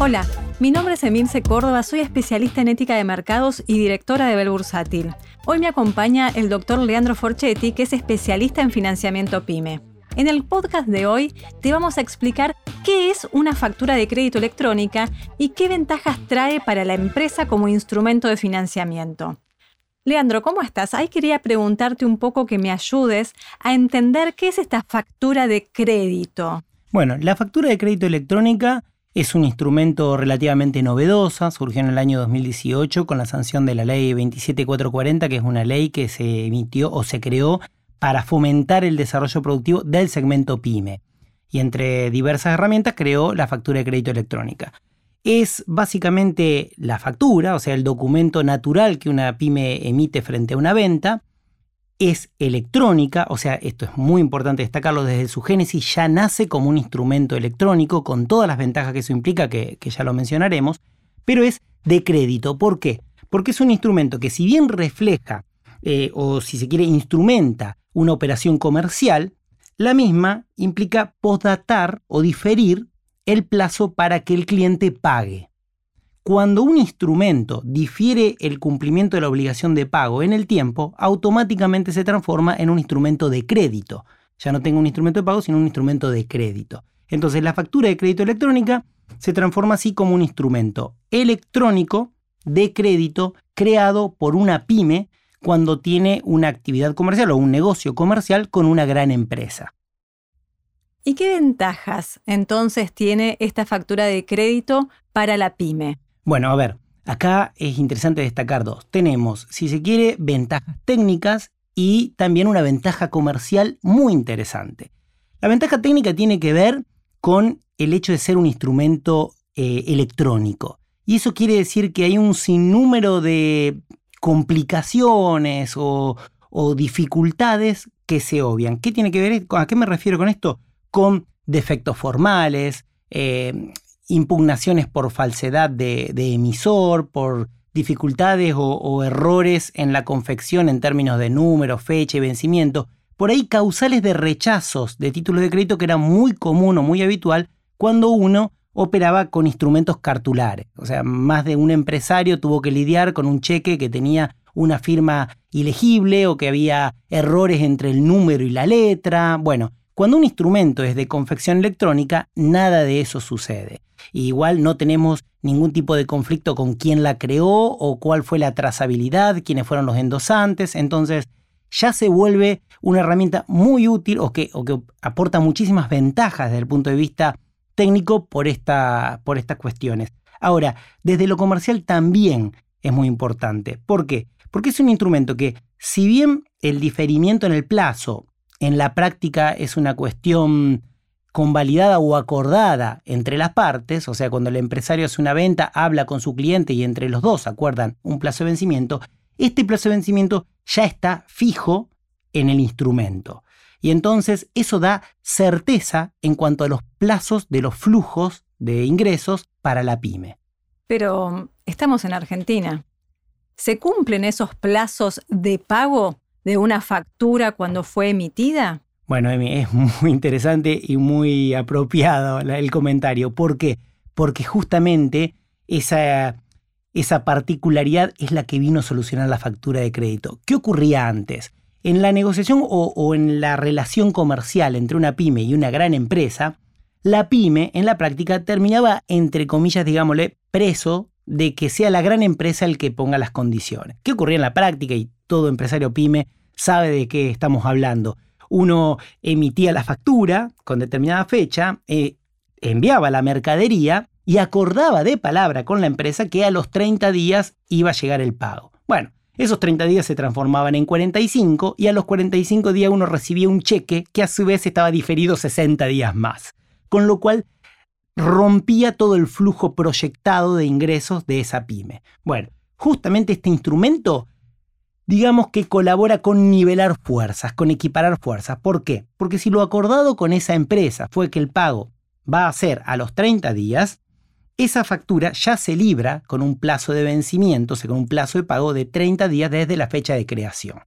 Hola, mi nombre es Emilce Córdoba, soy especialista en ética de mercados y directora de Bel Bursátil. Hoy me acompaña el doctor Leandro Forchetti, que es especialista en financiamiento PYME. En el podcast de hoy te vamos a explicar qué es una factura de crédito electrónica y qué ventajas trae para la empresa como instrumento de financiamiento. Leandro, ¿cómo estás? Ahí quería preguntarte un poco que me ayudes a entender qué es esta factura de crédito. Bueno, la factura de crédito electrónica es un instrumento relativamente novedosa, surgió en el año 2018 con la sanción de la ley 27440, que es una ley que se emitió o se creó para fomentar el desarrollo productivo del segmento pyme. Y entre diversas herramientas creó la factura de crédito electrónica. Es básicamente la factura, o sea, el documento natural que una pyme emite frente a una venta, es electrónica, o sea, esto es muy importante destacarlo, desde su génesis ya nace como un instrumento electrónico con todas las ventajas que eso implica, que, ya lo mencionaremos, pero es de crédito. ¿Por qué? Porque es un instrumento que si bien refleja eh, o si se quiere instrumenta una operación comercial, la misma implica postdatar o diferir el plazo para que el cliente pague. Cuando un instrumento difiere el cumplimiento de la obligación de pago en el tiempo, automáticamente se transforma en un instrumento de crédito. Ya no tengo un instrumento de pago, sino un instrumento de crédito. Entonces la factura de crédito electrónica se transforma así como un instrumento electrónico de crédito creado por una pyme cuando tiene una actividad comercial o un negocio comercial con una gran empresa. ¿Y qué ventajas entonces tiene esta factura de crédito para la pyme? Bueno, a ver, acá es interesante destacar dos. Tenemos, si se quiere, ventajas técnicas y también una ventaja comercial muy interesante. La ventaja técnica tiene que ver con el hecho de ser un instrumento eh, electrónico. Y eso quiere decir que hay un sinnúmero de complicaciones o, dificultades que se obvian. ¿Qué tiene que ver? ¿A qué me refiero con esto? Con defectos formales, eh, impugnaciones por falsedad de, emisor, por dificultades o, errores en la confección en términos de número, fecha y vencimiento, por ahí causales de rechazos de títulos de crédito que era muy común o muy habitual cuando uno operaba con instrumentos cartulares. O sea, más de un empresario tuvo que lidiar con un cheque que tenía una firma ilegible o que había errores entre el número y la letra. Bueno, cuando un instrumento es de confección electrónica, nada de eso sucede. igual no tenemos ningún tipo de conflicto con quién la creó o cuál fue la trazabilidad, quiénes fueron los endosantes. Entonces, ya se vuelve una herramienta muy útil o que, aporta muchísimas ventajas desde el punto de vista técnico por, por estas cuestiones. Ahora, desde lo comercial también es muy importante. ¿Por qué? Porque es un instrumento que, si bien el diferimiento en el plazo en la práctica es una cuestión convalidada o acordada entre las partes, o sea, cuando el empresario hace una venta, habla con su cliente y entre los dos acuerdan un plazo de vencimiento, este plazo de vencimiento ya está fijo en el instrumento. Y entonces eso da certeza en cuanto a los plazos de los flujos de ingresos para la pyme. Pero estamos en Argentina. ¿Se cumplen esos plazos de pago de una factura cuando fue emitida? Bueno, Emi, es muy interesante y muy apropiado el comentario. ¿Por qué? Porque justamente esa, esa particularidad es la que vino a solucionar la factura de crédito. ¿Qué ocurría antes? En la negociación o, o en la relación comercial entre una pyme y una gran empresa, la pyme en la práctica terminaba, entre comillas, digámosle, preso de que sea la gran empresa el que ponga las condiciones. ¿Qué ocurría en la práctica? Y todo empresario pyme sabe de qué estamos hablando. Uno emitía la factura con determinada fecha, eh, enviaba la mercadería y acordaba de palabra con la empresa que a los 30 días iba a llegar el pago. Bueno, esos 30 días se transformaban en 45 y a los 45 días uno recibía un cheque que a su vez estaba diferido 60 días más. Con lo cual rompía todo el flujo proyectado de ingresos de esa pyme. Bueno, justamente este instrumento, digamos que colabora con nivelar fuerzas, con equiparar fuerzas. ¿Por qué? Porque si lo acordado con esa empresa fue que el pago va a ser a los 30 días, esa factura ya se libra con un plazo de vencimiento, o sea, con un plazo de pago de 30 días desde la fecha de creación.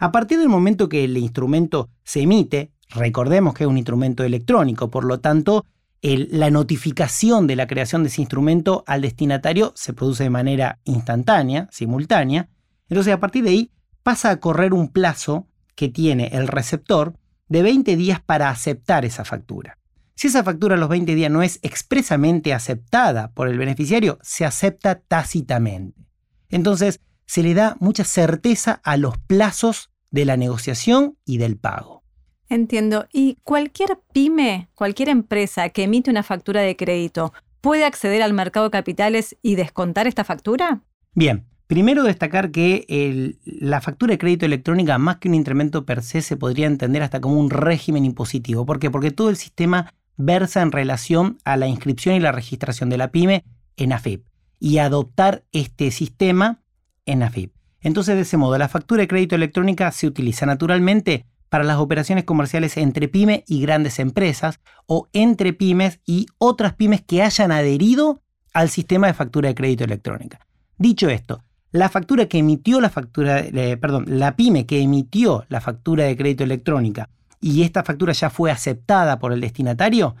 A partir del momento que el instrumento se emite, recordemos que es un instrumento electrónico, por lo tanto, la notificación de la creación de ese instrumento al destinatario se produce de manera instantánea, simultánea. Entonces a partir de ahí pasa a correr un plazo que tiene el receptor de 20 días para aceptar esa factura. Si esa factura a los 20 días no es expresamente aceptada por el beneficiario, se acepta tácitamente. Entonces, se le da mucha certeza a los plazos de la negociación y del pago. Entiendo. ¿Y cualquier pyme, cualquier empresa que emite una factura de crédito, puede acceder al mercado de capitales y descontar esta factura? Bien, primero destacar que la factura de crédito electrónica, más que un incremento per se, se podría entender hasta como un régimen impositivo. ¿Por qué? Porque todo el sistema versa en relación a la inscripción y la registración de la pyme en AFIP y adoptar este sistema en AFIP. Entonces, de ese modo, la factura de crédito electrónica se utiliza naturalmente para las operaciones comerciales entre pymes y grandes empresas o entre pymes y otras pymes que hayan adherido al sistema de factura de crédito electrónica. Dicho esto, la factura que emitió la factura, eh, perdón, la pyme que emitió la factura de crédito electrónica y esta factura ya fue aceptada por el destinatario,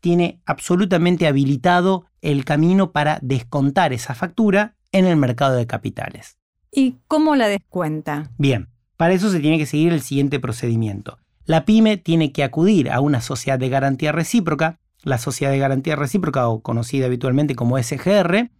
tiene absolutamente habilitado el camino para descontar esa factura en el mercado de capitales. ¿Y cómo la descuenta? Bien, para eso se tiene que seguir el siguiente procedimiento. La pyme tiene que acudir a una sociedad de garantía recíproca. La sociedad de garantía recíproca, o conocida habitualmente como SGR,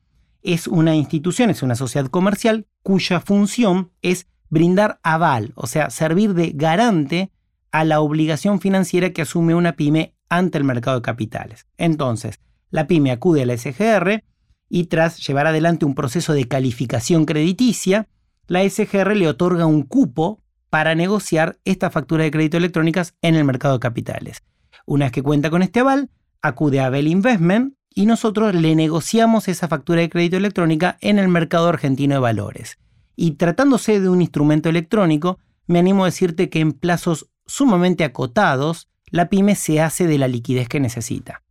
es una institución, es una sociedad comercial cuya función es brindar aval, o sea, servir de garante a la obligación financiera que asume una pyme ante el mercado de capitales. Entonces, la pyme acude a la SGR y tras llevar adelante un proceso de calificación crediticia, la SGR le otorga un cupo para negociar esta factura de crédito electrónicas en el mercado de capitales. Una vez que cuenta con este aval, acude a Bell Investment y nosotros le negociamos esa factura de crédito electrónica en el mercado argentino de valores. Y tratándose de un instrumento electrónico, me animo a decirte que en plazos sumamente acotados, la pyme se hace de la liquidez que necesita.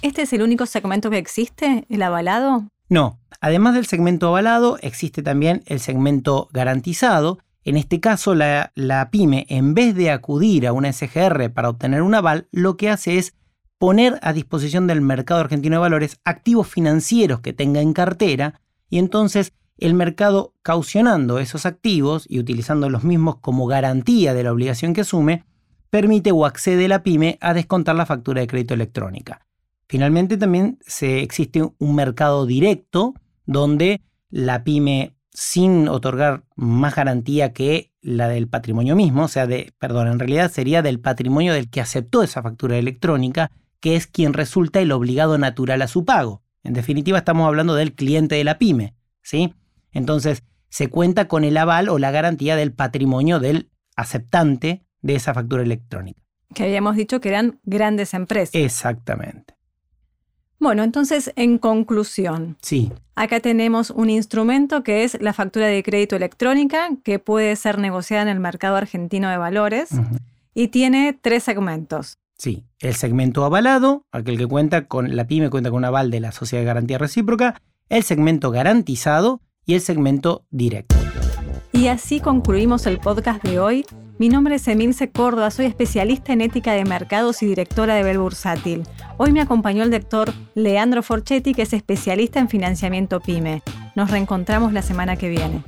¿Este es el único segmento que existe, el avalado? No, además del segmento avalado, existe también el segmento garantizado. En este caso, la, pyme, en vez de acudir a una SGR para obtener un aval, lo que hace es poner a disposición del mercado argentino de valores activos financieros que tenga en cartera y entonces el mercado caucionando esos activos y utilizando los mismos como garantía de la obligación que asume, permite o accede la pyme a descontar la factura de crédito electrónica. Finalmente también se, existe un mercado directo donde la pyme sin otorgar más garantía que la del patrimonio mismo, o sea, de, perdón, en realidad sería del patrimonio del que aceptó esa factura electrónica, que es quien resulta el obligado natural a su pago. En definitiva, estamos hablando del cliente de la pyme, ¿sí? Entonces, se cuenta con el aval o la garantía del patrimonio del aceptante de esa factura electrónica. Que habíamos dicho que eran grandes empresas. Exactamente. Bueno, entonces, en conclusión. Sí. Acá tenemos un instrumento que es la factura de crédito electrónica, que puede ser negociada en el mercado argentino de valores y tiene tres segmentos. Sí, el segmento avalado, aquel que cuenta con la pyme cuenta con un aval de la Sociedad de Garantía Recíproca, el segmento garantizado y el segmento directo. Y así concluimos el podcast de hoy. Mi nombre es Emilce Córdoba, soy especialista en ética de mercados y directora de Bel Bursátil. Hoy me acompañó el doctor Leandro Forchetti, que es especialista en financiamiento PYME. Nos reencontramos la semana que viene.